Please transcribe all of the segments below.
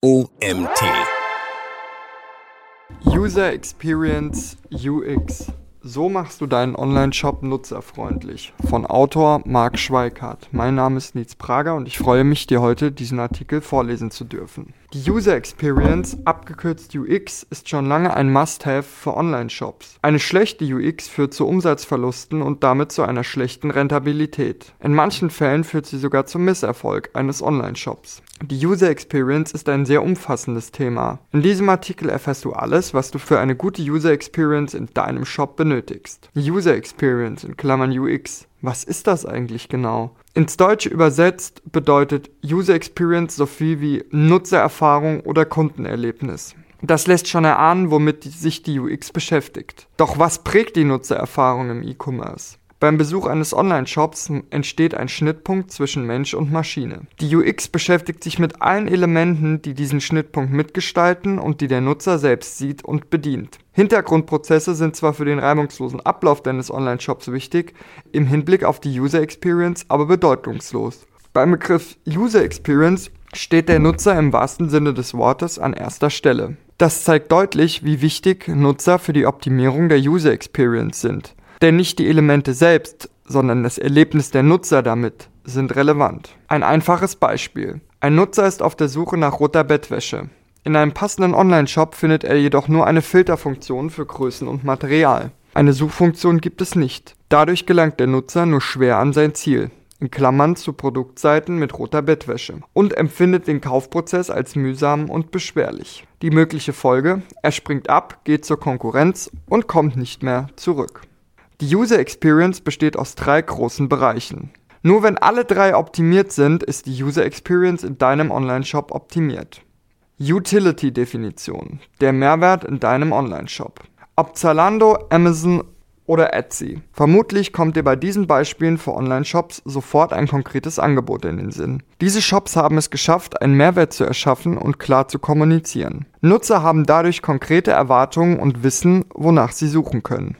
OMT. User Experience UX. So machst du deinen Online-Shop nutzerfreundlich. Von Autor Marc Schweikart. Mein Name ist Nietz Prager und ich freue mich, dir heute diesen Artikel vorlesen zu dürfen. Die User Experience, abgekürzt UX, ist schon lange ein Must-Have für Online-Shops. Eine schlechte UX führt zu Umsatzverlusten und damit zu einer schlechten Rentabilität. In manchen Fällen führt sie sogar zum Misserfolg eines Online-Shops. Die User Experience ist ein sehr umfassendes Thema. In diesem Artikel erfährst du alles, was du für eine gute User Experience in deinem Shop benötigst. User Experience in Klammern UX. Was ist das eigentlich genau? Ins Deutsche übersetzt bedeutet User Experience so viel wie Nutzererfahrung oder Kundenerlebnis. Das lässt schon erahnen, womit sich die UX beschäftigt. Doch was prägt die Nutzererfahrung im E-Commerce? Beim Besuch eines Online-Shops entsteht ein Schnittpunkt zwischen Mensch und Maschine. Die UX beschäftigt sich mit allen Elementen, die diesen Schnittpunkt mitgestalten und die der Nutzer selbst sieht und bedient. Hintergrundprozesse sind zwar für den reibungslosen Ablauf deines Online-Shops wichtig, im Hinblick auf die User Experience aber bedeutungslos. Beim Begriff User Experience steht der Nutzer im wahrsten Sinne des Wortes an erster Stelle. Das zeigt deutlich, wie wichtig Nutzer für die Optimierung der User Experience sind. Denn nicht die Elemente selbst, sondern das Erlebnis der Nutzer damit sind relevant. Ein einfaches Beispiel. Ein Nutzer ist auf der Suche nach roter Bettwäsche. In einem passenden Online-Shop findet er jedoch nur eine Filterfunktion für Größen und Material. Eine Suchfunktion gibt es nicht. Dadurch gelangt der Nutzer nur schwer an sein Ziel, in Klammern zu Produktseiten mit roter Bettwäsche, und empfindet den Kaufprozess als mühsam und beschwerlich. Die mögliche Folge, er springt ab, geht zur Konkurrenz und kommt nicht mehr zurück. Die User Experience besteht aus drei großen Bereichen. Nur wenn alle drei optimiert sind, ist die User Experience in deinem Online-Shop optimiert. Utility-Definition. Der Mehrwert in deinem Online-Shop. Ob Zalando, Amazon oder Etsy. Vermutlich kommt dir bei diesen Beispielen für Online-Shops sofort ein konkretes Angebot in den Sinn. Diese Shops haben es geschafft, einen Mehrwert zu erschaffen und klar zu kommunizieren. Nutzer haben dadurch konkrete Erwartungen und wissen, wonach sie suchen können.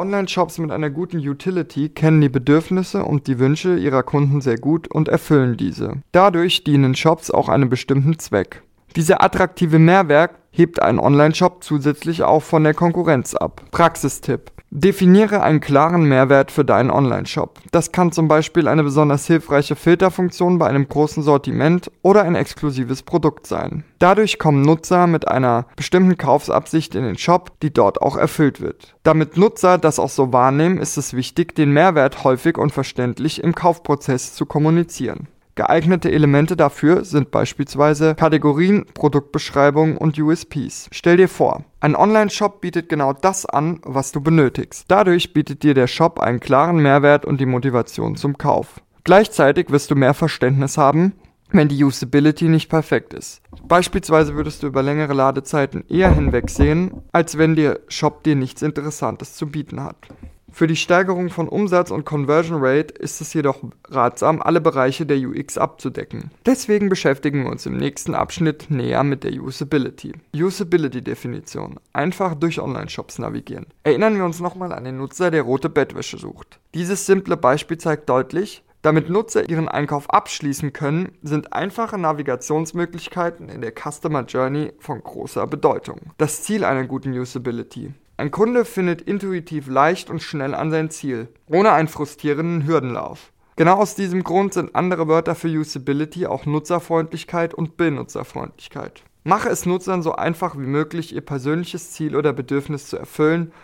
Online-Shops mit einer guten Utility kennen die Bedürfnisse und die Wünsche ihrer Kunden sehr gut und erfüllen diese. Dadurch dienen Shops auch einem bestimmten Zweck. Dieser attraktive Mehrwert hebt einen Online-Shop zusätzlich auch von der Konkurrenz ab. Praxistipp. Definiere einen klaren Mehrwert für deinen Online-Shop. Das kann zum Beispiel eine besonders hilfreiche Filterfunktion bei einem großen Sortiment oder ein exklusives Produkt sein. Dadurch kommen Nutzer mit einer bestimmten Kaufsabsicht in den Shop, die dort auch erfüllt wird. Damit Nutzer das auch so wahrnehmen, ist es wichtig, den Mehrwert häufig und verständlich im Kaufprozess zu kommunizieren. Geeignete Elemente dafür sind beispielsweise Kategorien, Produktbeschreibungen und USPs. Stell dir vor, ein Online-Shop bietet genau das an, was du benötigst. Dadurch bietet dir der Shop einen klaren Mehrwert und die Motivation zum Kauf. Gleichzeitig wirst du mehr Verständnis haben, wenn die Usability nicht perfekt ist. Beispielsweise würdest du über längere Ladezeiten eher hinwegsehen, als wenn der Shop dir nichts Interessantes zu bieten hat. Für die Steigerung von Umsatz und Conversion Rate ist es jedoch ratsam, alle Bereiche der UX abzudecken. Deswegen beschäftigen wir uns im nächsten Abschnitt näher mit der Usability. Usability-Definition. Einfach durch Online-Shops navigieren. Erinnern wir uns nochmal an den Nutzer, der rote Bettwäsche sucht. Dieses simple Beispiel zeigt deutlich, damit Nutzer ihren Einkauf abschließen können, sind einfache Navigationsmöglichkeiten in der Customer Journey von großer Bedeutung. Das Ziel einer guten Usability. Ein Kunde findet intuitiv leicht und schnell an sein Ziel, ohne einen frustrierenden Hürdenlauf. Genau aus diesem Grund sind andere Wörter für Usability auch Nutzerfreundlichkeit und Benutzerfreundlichkeit. Mache es Nutzern so einfach wie möglich, ihr persönliches Ziel oder Bedürfnis zu erfüllen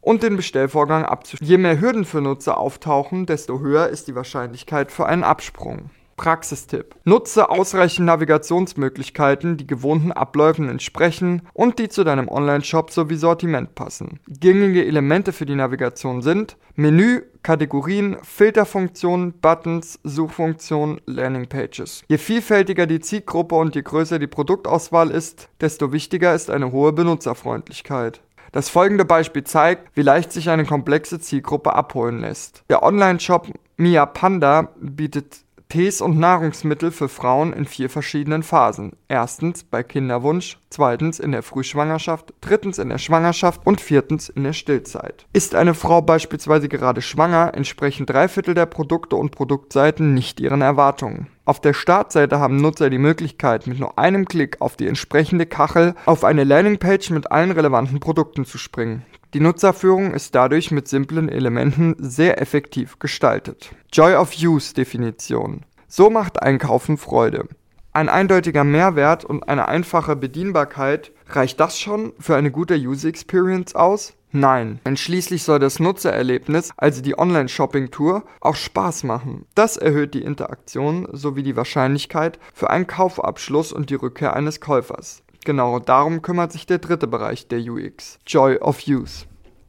und den Bestellvorgang abzuschließen. Je mehr Hürden für Nutzer auftauchen, desto höher ist die Wahrscheinlichkeit für einen Absprung. Praxistipp. Nutze ausreichend Navigationsmöglichkeiten, die gewohnten Abläufen entsprechen und die zu deinem Online-Shop sowie Sortiment passen. Gängige Elemente für die Navigation sind Menü, Kategorien, Filterfunktionen, Buttons, Suchfunktionen, Landingpages. Je vielfältiger die Zielgruppe und je größer die Produktauswahl ist, desto wichtiger ist eine hohe Benutzerfreundlichkeit. Das folgende Beispiel zeigt, wie leicht sich eine komplexe Zielgruppe abholen lässt. Der Online-Shop Mia Panda bietet Tees und Nahrungsmittel für Frauen in vier verschiedenen Phasen. Erstens bei Kinderwunsch, zweitens in der Frühschwangerschaft, drittens in der Schwangerschaft und viertens in der Stillzeit. Ist eine Frau beispielsweise gerade schwanger, entsprechen drei Viertel der Produkte und Produktseiten nicht ihren Erwartungen. Auf der Startseite haben Nutzer die Möglichkeit, mit nur einem Klick auf die entsprechende Kachel auf eine Landingpage mit allen relevanten Produkten zu springen. Die Nutzerführung ist dadurch mit simplen Elementen sehr effektiv gestaltet. Joy of Use Definition. So macht Einkaufen Freude. Ein eindeutiger Mehrwert und eine einfache Bedienbarkeit, reicht das schon für eine gute User Experience aus? Nein, denn schließlich soll das Nutzererlebnis, also die Online-Shopping-Tour, auch Spaß machen. Das erhöht die Interaktion sowie die Wahrscheinlichkeit für einen Kaufabschluss und die Rückkehr eines Käufers. Genau darum kümmert sich der dritte Bereich der UX, Joy of Use.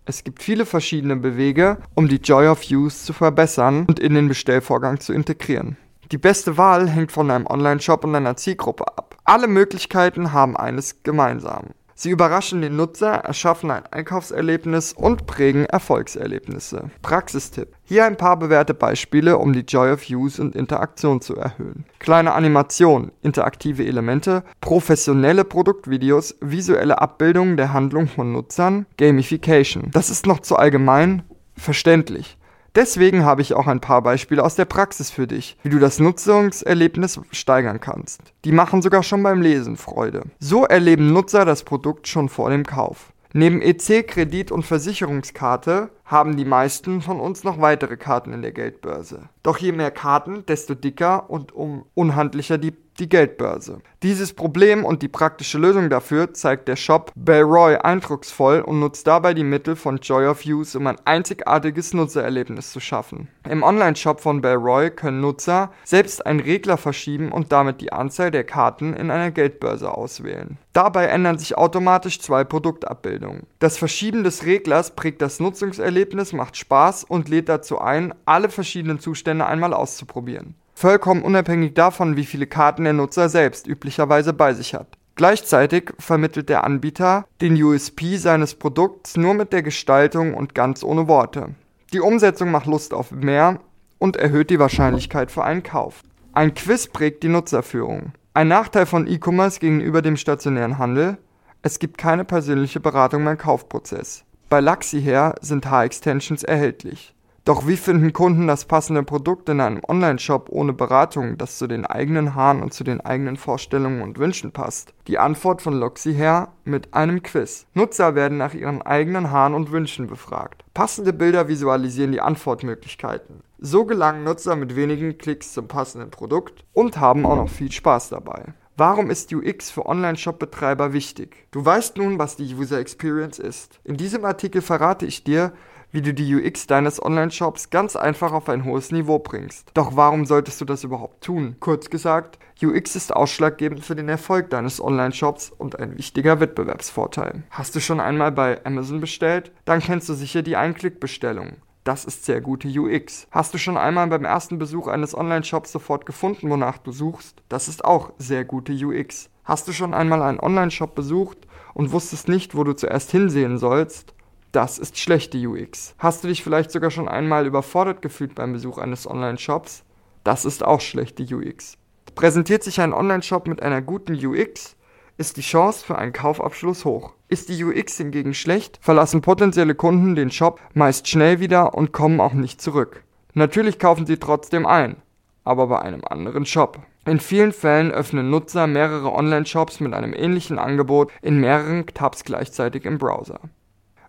Es gibt viele verschiedene Wege, um die Joy of Use zu verbessern und in den Bestellvorgang zu integrieren. Die beste Wahl hängt von einem Online-Shop und einer Zielgruppe ab. Alle Möglichkeiten haben eines gemeinsam. Sie überraschen den Nutzer, erschaffen ein Einkaufserlebnis und prägen Erfolgserlebnisse. Praxistipp. Hier ein paar bewährte Beispiele, um die Joy of Use und Interaktion zu erhöhen. Kleine Animation, interaktive Elemente, professionelle Produktvideos, visuelle Abbildungen der Handlung von Nutzern, Gamification. Das ist noch zu allgemein, verständlich. Deswegen habe ich auch ein paar Beispiele aus der Praxis für dich, wie du das Nutzungserlebnis steigern kannst. Die machen sogar schon beim Lesen Freude. So erleben Nutzer das Produkt schon vor dem Kauf. Neben EC, Kredit und Versicherungskarte haben die meisten von uns noch weitere Karten in der Geldbörse. Doch je mehr Karten, desto dicker und um unhandlicher die die Geldbörse. Dieses Problem und die praktische Lösung dafür zeigt der Shop Belroy eindrucksvoll und nutzt dabei die Mittel von Joy of Use, um ein einzigartiges Nutzererlebnis zu schaffen. Im Online-Shop von Belroy können Nutzer selbst einen Regler verschieben und damit die Anzahl der Karten in einer Geldbörse auswählen. Dabei ändern sich automatisch zwei Produktabbildungen. Das Verschieben des Reglers prägt das Nutzungserlebnis, macht Spaß und lädt dazu ein, alle verschiedenen Zustände einmal auszuprobieren vollkommen unabhängig davon, wie viele Karten der Nutzer selbst üblicherweise bei sich hat. Gleichzeitig vermittelt der Anbieter den USP seines Produkts nur mit der Gestaltung und ganz ohne Worte. Die Umsetzung macht Lust auf mehr und erhöht die Wahrscheinlichkeit für einen Kauf. Ein Quiz prägt die Nutzerführung. Ein Nachteil von E-Commerce gegenüber dem stationären Handel? Es gibt keine persönliche Beratung beim Kaufprozess. Bei Luxiher sind H-Extensions erhältlich. Doch wie finden Kunden das passende Produkt in einem Online-Shop ohne Beratung, das zu den eigenen Haaren und zu den eigenen Vorstellungen und Wünschen passt? Die Antwort von Loxy her mit einem Quiz. Nutzer werden nach ihren eigenen Haaren und Wünschen befragt. Passende Bilder visualisieren die Antwortmöglichkeiten. So gelangen Nutzer mit wenigen Klicks zum passenden Produkt und haben auch noch viel Spaß dabei. Warum ist UX für Online-Shop-Betreiber wichtig? Du weißt nun, was die User Experience ist. In diesem Artikel verrate ich dir, wie du die UX deines Online-Shops ganz einfach auf ein hohes Niveau bringst. Doch warum solltest du das überhaupt tun? Kurz gesagt, UX ist ausschlaggebend für den Erfolg deines Online-Shops und ein wichtiger Wettbewerbsvorteil. Hast du schon einmal bei Amazon bestellt? Dann kennst du sicher die Einklick-Bestellung. Das ist sehr gute UX. Hast du schon einmal beim ersten Besuch eines Online-Shops sofort gefunden, wonach du suchst? Das ist auch sehr gute UX. Hast du schon einmal einen Online-Shop besucht und wusstest nicht, wo du zuerst hinsehen sollst? Das ist schlechte UX. Hast du dich vielleicht sogar schon einmal überfordert gefühlt beim Besuch eines Online-Shops? Das ist auch schlechte UX. Präsentiert sich ein Online-Shop mit einer guten UX, ist die Chance für einen Kaufabschluss hoch. Ist die UX hingegen schlecht, verlassen potenzielle Kunden den Shop meist schnell wieder und kommen auch nicht zurück. Natürlich kaufen sie trotzdem ein, aber bei einem anderen Shop. In vielen Fällen öffnen Nutzer mehrere Online-Shops mit einem ähnlichen Angebot in mehreren Tabs gleichzeitig im Browser.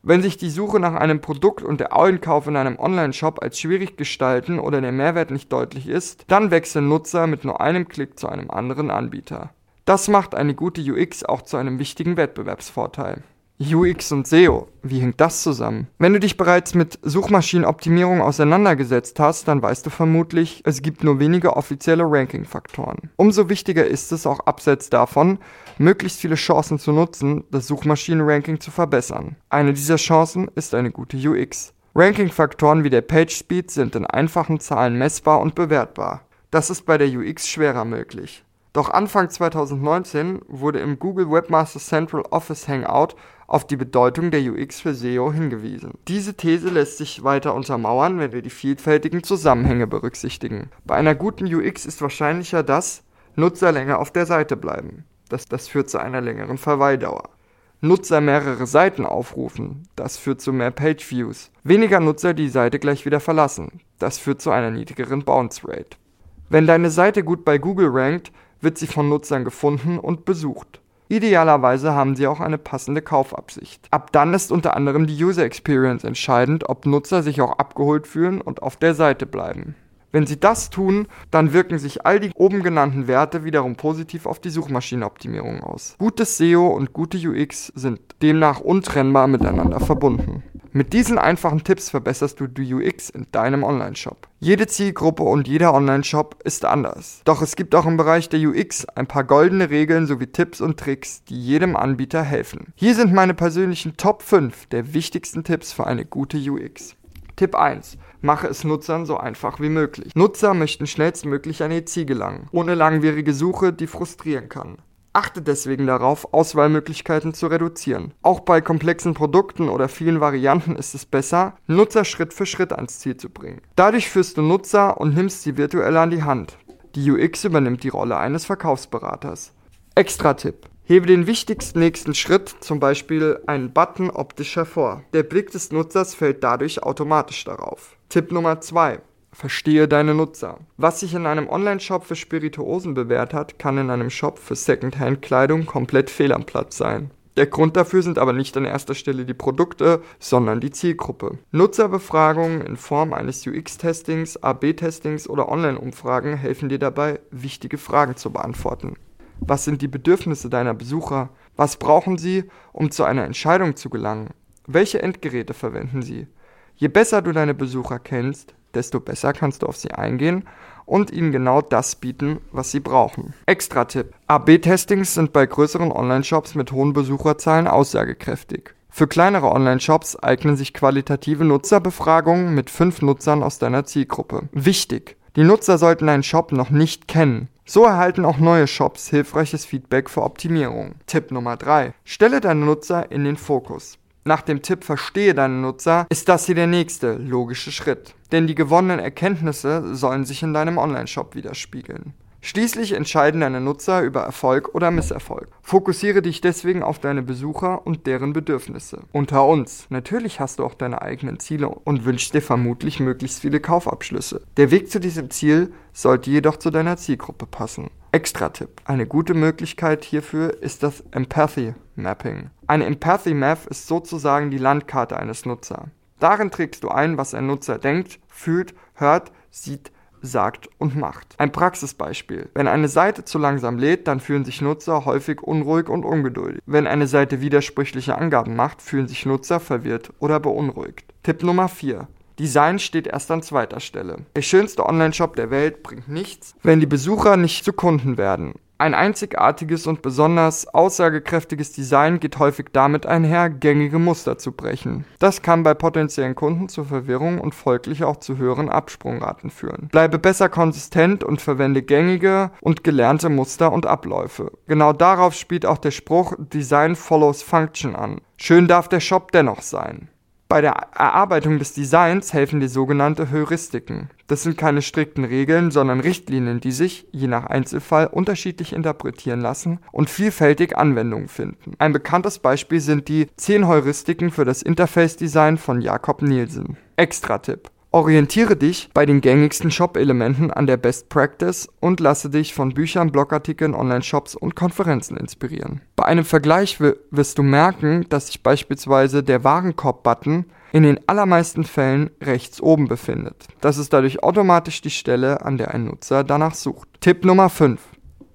Wenn sich die Suche nach einem Produkt und der Einkauf in einem Online-Shop als schwierig gestalten oder der Mehrwert nicht deutlich ist, dann wechseln Nutzer mit nur einem Klick zu einem anderen Anbieter. Das macht eine gute UX auch zu einem wichtigen Wettbewerbsvorteil. UX und SEO, wie hängt das zusammen? Wenn du dich bereits mit Suchmaschinenoptimierung auseinandergesetzt hast, dann weißt du vermutlich, es gibt nur wenige offizielle Ranking-Faktoren. Umso wichtiger ist es auch abseits davon, möglichst viele Chancen zu nutzen, das Suchmaschinenranking zu verbessern. Eine dieser Chancen ist eine gute UX. Ranking-Faktoren wie der Page Speed sind in einfachen Zahlen messbar und bewertbar. Das ist bei der UX schwerer möglich. Doch Anfang 2019 wurde im Google Webmaster Central Office Hangout auf die Bedeutung der UX für SEO hingewiesen. Diese These lässt sich weiter untermauern, wenn wir die vielfältigen Zusammenhänge berücksichtigen. Bei einer guten UX ist wahrscheinlicher, dass Nutzer länger auf der Seite bleiben. Das, das führt zu einer längeren Verweildauer. Nutzer mehrere Seiten aufrufen. Das führt zu mehr Page-Views. Weniger Nutzer die Seite gleich wieder verlassen. Das führt zu einer niedrigeren Bounce Rate. Wenn deine Seite gut bei Google rankt, wird sie von Nutzern gefunden und besucht. Idealerweise haben sie auch eine passende Kaufabsicht. Ab dann ist unter anderem die User Experience entscheidend, ob Nutzer sich auch abgeholt fühlen und auf der Seite bleiben. Wenn sie das tun, dann wirken sich all die oben genannten Werte wiederum positiv auf die Suchmaschinenoptimierung aus. Gutes SEO und gute UX sind demnach untrennbar miteinander verbunden. Mit diesen einfachen Tipps verbesserst du die UX in deinem Online-Shop. Jede Zielgruppe und jeder Online-Shop ist anders. Doch es gibt auch im Bereich der UX ein paar goldene Regeln sowie Tipps und Tricks, die jedem Anbieter helfen. Hier sind meine persönlichen Top 5 der wichtigsten Tipps für eine gute UX. Tipp 1. Mache es Nutzern so einfach wie möglich. Nutzer möchten schnellstmöglich an ihr Ziel gelangen, ohne langwierige Suche, die frustrieren kann. Achte deswegen darauf, Auswahlmöglichkeiten zu reduzieren. Auch bei komplexen Produkten oder vielen Varianten ist es besser, Nutzer Schritt für Schritt ans Ziel zu bringen. Dadurch führst du Nutzer und nimmst sie virtuell an die Hand. Die UX übernimmt die Rolle eines Verkaufsberaters. Extra-Tipp. Hebe den wichtigsten nächsten Schritt, zum Beispiel einen Button, optisch hervor. Der Blick des Nutzers fällt dadurch automatisch darauf. Tipp Nummer 2. Verstehe deine Nutzer. Was sich in einem Online-Shop für Spirituosen bewährt hat, kann in einem Shop für Secondhand-Kleidung komplett fehl am Platz sein. Der Grund dafür sind aber nicht an erster Stelle die Produkte, sondern die Zielgruppe. Nutzerbefragungen in Form eines UX-Testings, AB-Testings oder Online-Umfragen helfen dir dabei, wichtige Fragen zu beantworten. Was sind die Bedürfnisse deiner Besucher? Was brauchen sie, um zu einer Entscheidung zu gelangen? Welche Endgeräte verwenden sie? Je besser du deine Besucher kennst, desto besser kannst du auf sie eingehen und ihnen genau das bieten, was sie brauchen. Extra-Tipp: AB-Testings sind bei größeren Online-Shops mit hohen Besucherzahlen aussagekräftig. Für kleinere Online-Shops eignen sich qualitative Nutzerbefragungen mit fünf Nutzern aus deiner Zielgruppe. Wichtig: Die Nutzer sollten deinen Shop noch nicht kennen. So erhalten auch neue Shops hilfreiches Feedback für Optimierung. Tipp Nummer 3. Stelle deine Nutzer in den Fokus. Nach dem Tipp Verstehe deine Nutzer ist das hier der nächste logische Schritt. Denn die gewonnenen Erkenntnisse sollen sich in deinem Online-Shop widerspiegeln. Schließlich entscheiden deine Nutzer über Erfolg oder Misserfolg. Fokussiere dich deswegen auf deine Besucher und deren Bedürfnisse. Unter uns, natürlich hast du auch deine eigenen Ziele und wünschst dir vermutlich möglichst viele Kaufabschlüsse. Der Weg zu diesem Ziel sollte jedoch zu deiner Zielgruppe passen. Extra-Tipp. Eine gute Möglichkeit hierfür ist das Empathy Mapping. Eine Empathy Map ist sozusagen die Landkarte eines Nutzers. Darin trägst du ein, was ein Nutzer denkt, fühlt, hört, sieht, sagt und macht. Ein Praxisbeispiel. Wenn eine Seite zu langsam lädt, dann fühlen sich Nutzer häufig unruhig und ungeduldig. Wenn eine Seite widersprüchliche Angaben macht, fühlen sich Nutzer verwirrt oder beunruhigt. Tipp Nummer 4. Design steht erst an zweiter Stelle. Der schönste Online-Shop der Welt bringt nichts, wenn die Besucher nicht zu Kunden werden. Ein einzigartiges und besonders aussagekräftiges Design geht häufig damit einher, gängige Muster zu brechen. Das kann bei potenziellen Kunden zu Verwirrung und folglich auch zu höheren Absprungraten führen. Bleibe besser konsistent und verwende gängige und gelernte Muster und Abläufe. Genau darauf spielt auch der Spruch Design follows Function an. Schön darf der Shop dennoch sein. Bei der Erarbeitung des Designs helfen dir sogenannte Heuristiken. Das sind keine strikten Regeln, sondern Richtlinien, die sich, je nach Einzelfall, unterschiedlich interpretieren lassen und vielfältig Anwendungen finden. Ein bekanntes Beispiel sind die 10 Heuristiken für das Interface-Design von Jakob Nielsen. Extra-Tipp. Orientiere dich bei den gängigsten Shop-Elementen an der Best Practice und lasse dich von Büchern, Blogartikeln, Online-Shops und Konferenzen inspirieren. Bei einem Vergleich wirst du merken, dass sich beispielsweise der Warenkorb-Button in den allermeisten Fällen rechts oben befindet. Das ist dadurch automatisch die Stelle, an der ein Nutzer danach sucht. Tipp Nummer 5.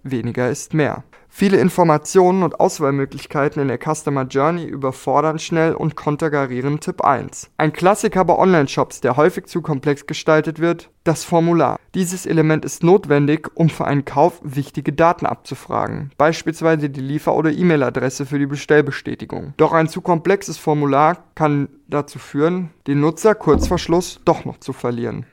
Weniger ist mehr. Viele Informationen und Auswahlmöglichkeiten in der Customer Journey überfordern schnell und konterkarieren Tipp 1. Ein Klassiker bei Online-Shops, der häufig zu komplex gestaltet wird, das Formular. Dieses Element ist notwendig, um für einen Kauf wichtige Daten abzufragen, beispielsweise die Liefer- oder E-Mail-Adresse für die Bestellbestätigung. Doch ein zu komplexes Formular kann dazu führen, den Nutzer kurz vor Schluss doch noch zu verlieren.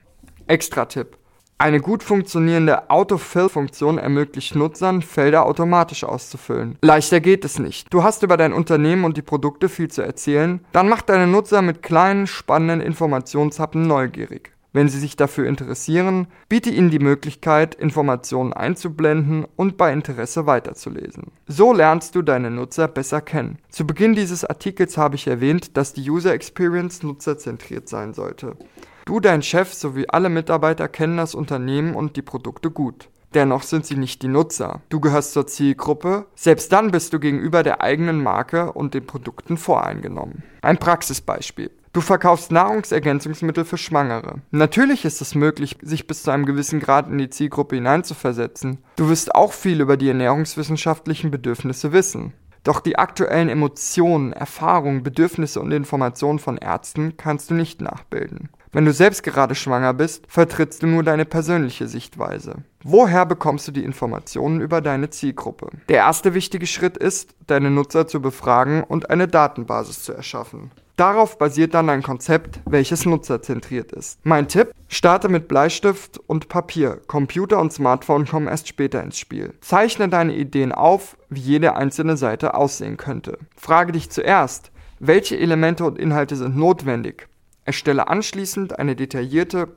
Extra-Tipp. Eine gut funktionierende Autofill-Funktion ermöglicht Nutzern, Felder automatisch auszufüllen. Leichter geht es nicht. Du hast über dein Unternehmen und die Produkte viel zu erzählen, dann macht deine Nutzer mit kleinen, spannenden Informationshappen neugierig. Wenn sie sich dafür interessieren, biete ihnen die Möglichkeit, Informationen einzublenden und bei Interesse weiterzulesen. So lernst du deine Nutzer besser kennen. Zu Beginn dieses Artikels habe ich erwähnt, dass die User Experience nutzerzentriert sein sollte. Du, dein Chef sowie alle Mitarbeiter kennen das Unternehmen und die Produkte gut. Dennoch sind sie nicht die Nutzer. Du gehörst zur Zielgruppe. Selbst dann bist du gegenüber der eigenen Marke und den Produkten voreingenommen. Ein Praxisbeispiel. Du verkaufst Nahrungsergänzungsmittel für Schwangere. Natürlich ist es möglich, sich bis zu einem gewissen Grad in die Zielgruppe hineinzuversetzen. Du wirst auch viel über die ernährungswissenschaftlichen Bedürfnisse wissen. Doch die aktuellen Emotionen, Erfahrungen, Bedürfnisse und Informationen von Ärzten kannst du nicht nachbilden. Wenn du selbst gerade schwanger bist, vertrittst du nur deine persönliche Sichtweise. Woher bekommst du die Informationen über deine Zielgruppe? Der erste wichtige Schritt ist, deine Nutzer zu befragen und eine Datenbasis zu erschaffen. Darauf basiert dann ein Konzept, welches nutzerzentriert ist. Mein Tipp, starte mit Bleistift und Papier. Computer und Smartphone kommen erst später ins Spiel. Zeichne deine Ideen auf, wie jede einzelne Seite aussehen könnte. Frage dich zuerst, welche Elemente und Inhalte sind notwendig? Erstelle anschließend eine detaillierte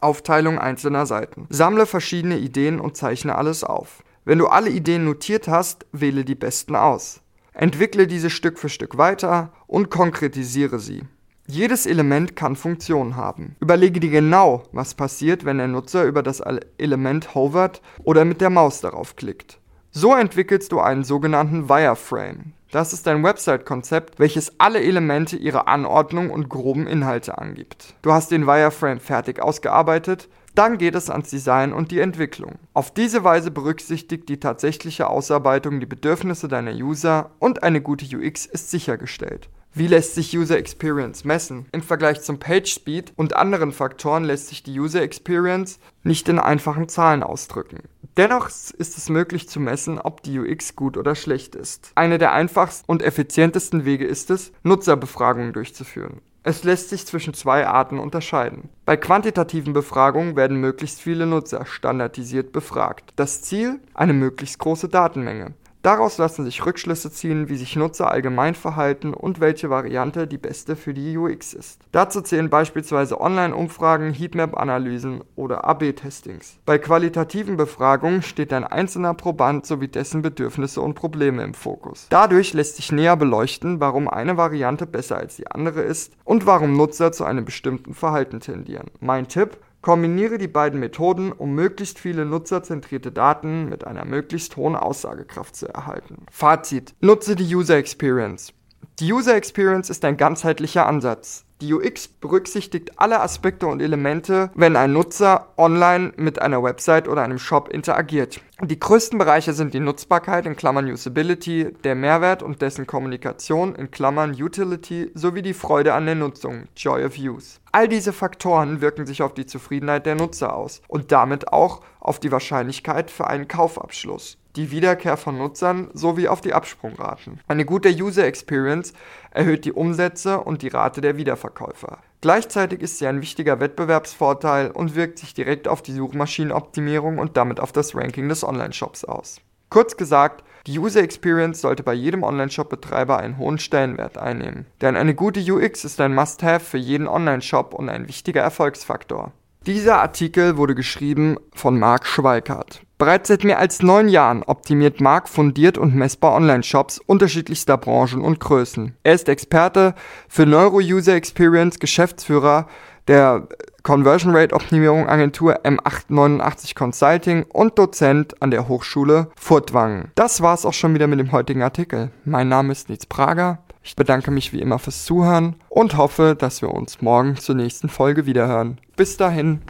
Aufteilung einzelner Seiten. Sammle verschiedene Ideen und zeichne alles auf. Wenn du alle Ideen notiert hast, wähle die besten aus. Entwickle diese Stück für Stück weiter und konkretisiere sie. Jedes Element kann Funktionen haben. Überlege dir genau, was passiert, wenn der Nutzer über das Element hovert oder mit der Maus darauf klickt. So entwickelst du einen sogenannten Wireframe. Das ist ein Website-Konzept, welches alle Elemente ihrer Anordnung und groben Inhalte angibt. Du hast den Wireframe fertig ausgearbeitet, dann geht es ans Design und die Entwicklung. Auf diese Weise berücksichtigt die tatsächliche Ausarbeitung die Bedürfnisse deiner User und eine gute UX ist sichergestellt. Wie lässt sich User Experience messen? Im Vergleich zum Page Speed und anderen Faktoren lässt sich die User Experience nicht in einfachen Zahlen ausdrücken. Dennoch ist es möglich zu messen, ob die UX gut oder schlecht ist. Eine der einfachsten und effizientesten Wege ist es, Nutzerbefragungen durchzuführen. Es lässt sich zwischen zwei Arten unterscheiden. Bei quantitativen Befragungen werden möglichst viele Nutzer standardisiert befragt. Das Ziel? Eine möglichst große Datenmenge. Daraus lassen sich Rückschlüsse ziehen, wie sich Nutzer allgemein verhalten und welche Variante die beste für die UX ist. Dazu zählen beispielsweise Online-Umfragen, Heatmap-Analysen oder AB-Testings. Bei qualitativen Befragungen steht ein einzelner Proband sowie dessen Bedürfnisse und Probleme im Fokus. Dadurch lässt sich näher beleuchten, warum eine Variante besser als die andere ist und warum Nutzer zu einem bestimmten Verhalten tendieren. Mein Tipp, Kombiniere die beiden Methoden, um möglichst viele nutzerzentrierte Daten mit einer möglichst hohen Aussagekraft zu erhalten. Fazit. Nutze die User Experience. Die User Experience ist ein ganzheitlicher Ansatz. Die UX berücksichtigt alle Aspekte und Elemente, wenn ein Nutzer online mit einer Website oder einem Shop interagiert. Die größten Bereiche sind die Nutzbarkeit in Klammern Usability, der Mehrwert und dessen Kommunikation in Klammern Utility sowie die Freude an der Nutzung Joy of Use. All diese Faktoren wirken sich auf die Zufriedenheit der Nutzer aus und damit auch auf die Wahrscheinlichkeit für einen Kaufabschluss die Wiederkehr von Nutzern sowie auf die Absprungraten. Eine gute User Experience erhöht die Umsätze und die Rate der Wiederverkäufer. Gleichzeitig ist sie ein wichtiger Wettbewerbsvorteil und wirkt sich direkt auf die Suchmaschinenoptimierung und damit auf das Ranking des Online-Shops aus. Kurz gesagt, die User Experience sollte bei jedem Online-Shop-Betreiber einen hohen Stellenwert einnehmen. Denn eine gute UX ist ein Must-Have für jeden Online-Shop und ein wichtiger Erfolgsfaktor. Dieser Artikel wurde geschrieben von Marc Schweikart. Bereits seit mehr als neun Jahren optimiert Marc fundiert und messbar Online-Shops unterschiedlichster Branchen und Größen. Er ist Experte für Neuro-User Experience, Geschäftsführer der Conversion Rate Optimierung Agentur M889 Consulting und Dozent an der Hochschule Furtwangen. Das war's auch schon wieder mit dem heutigen Artikel. Mein Name ist Nils Prager. Ich bedanke mich wie immer fürs Zuhören und hoffe, dass wir uns morgen zur nächsten Folge wiederhören. Bis dahin.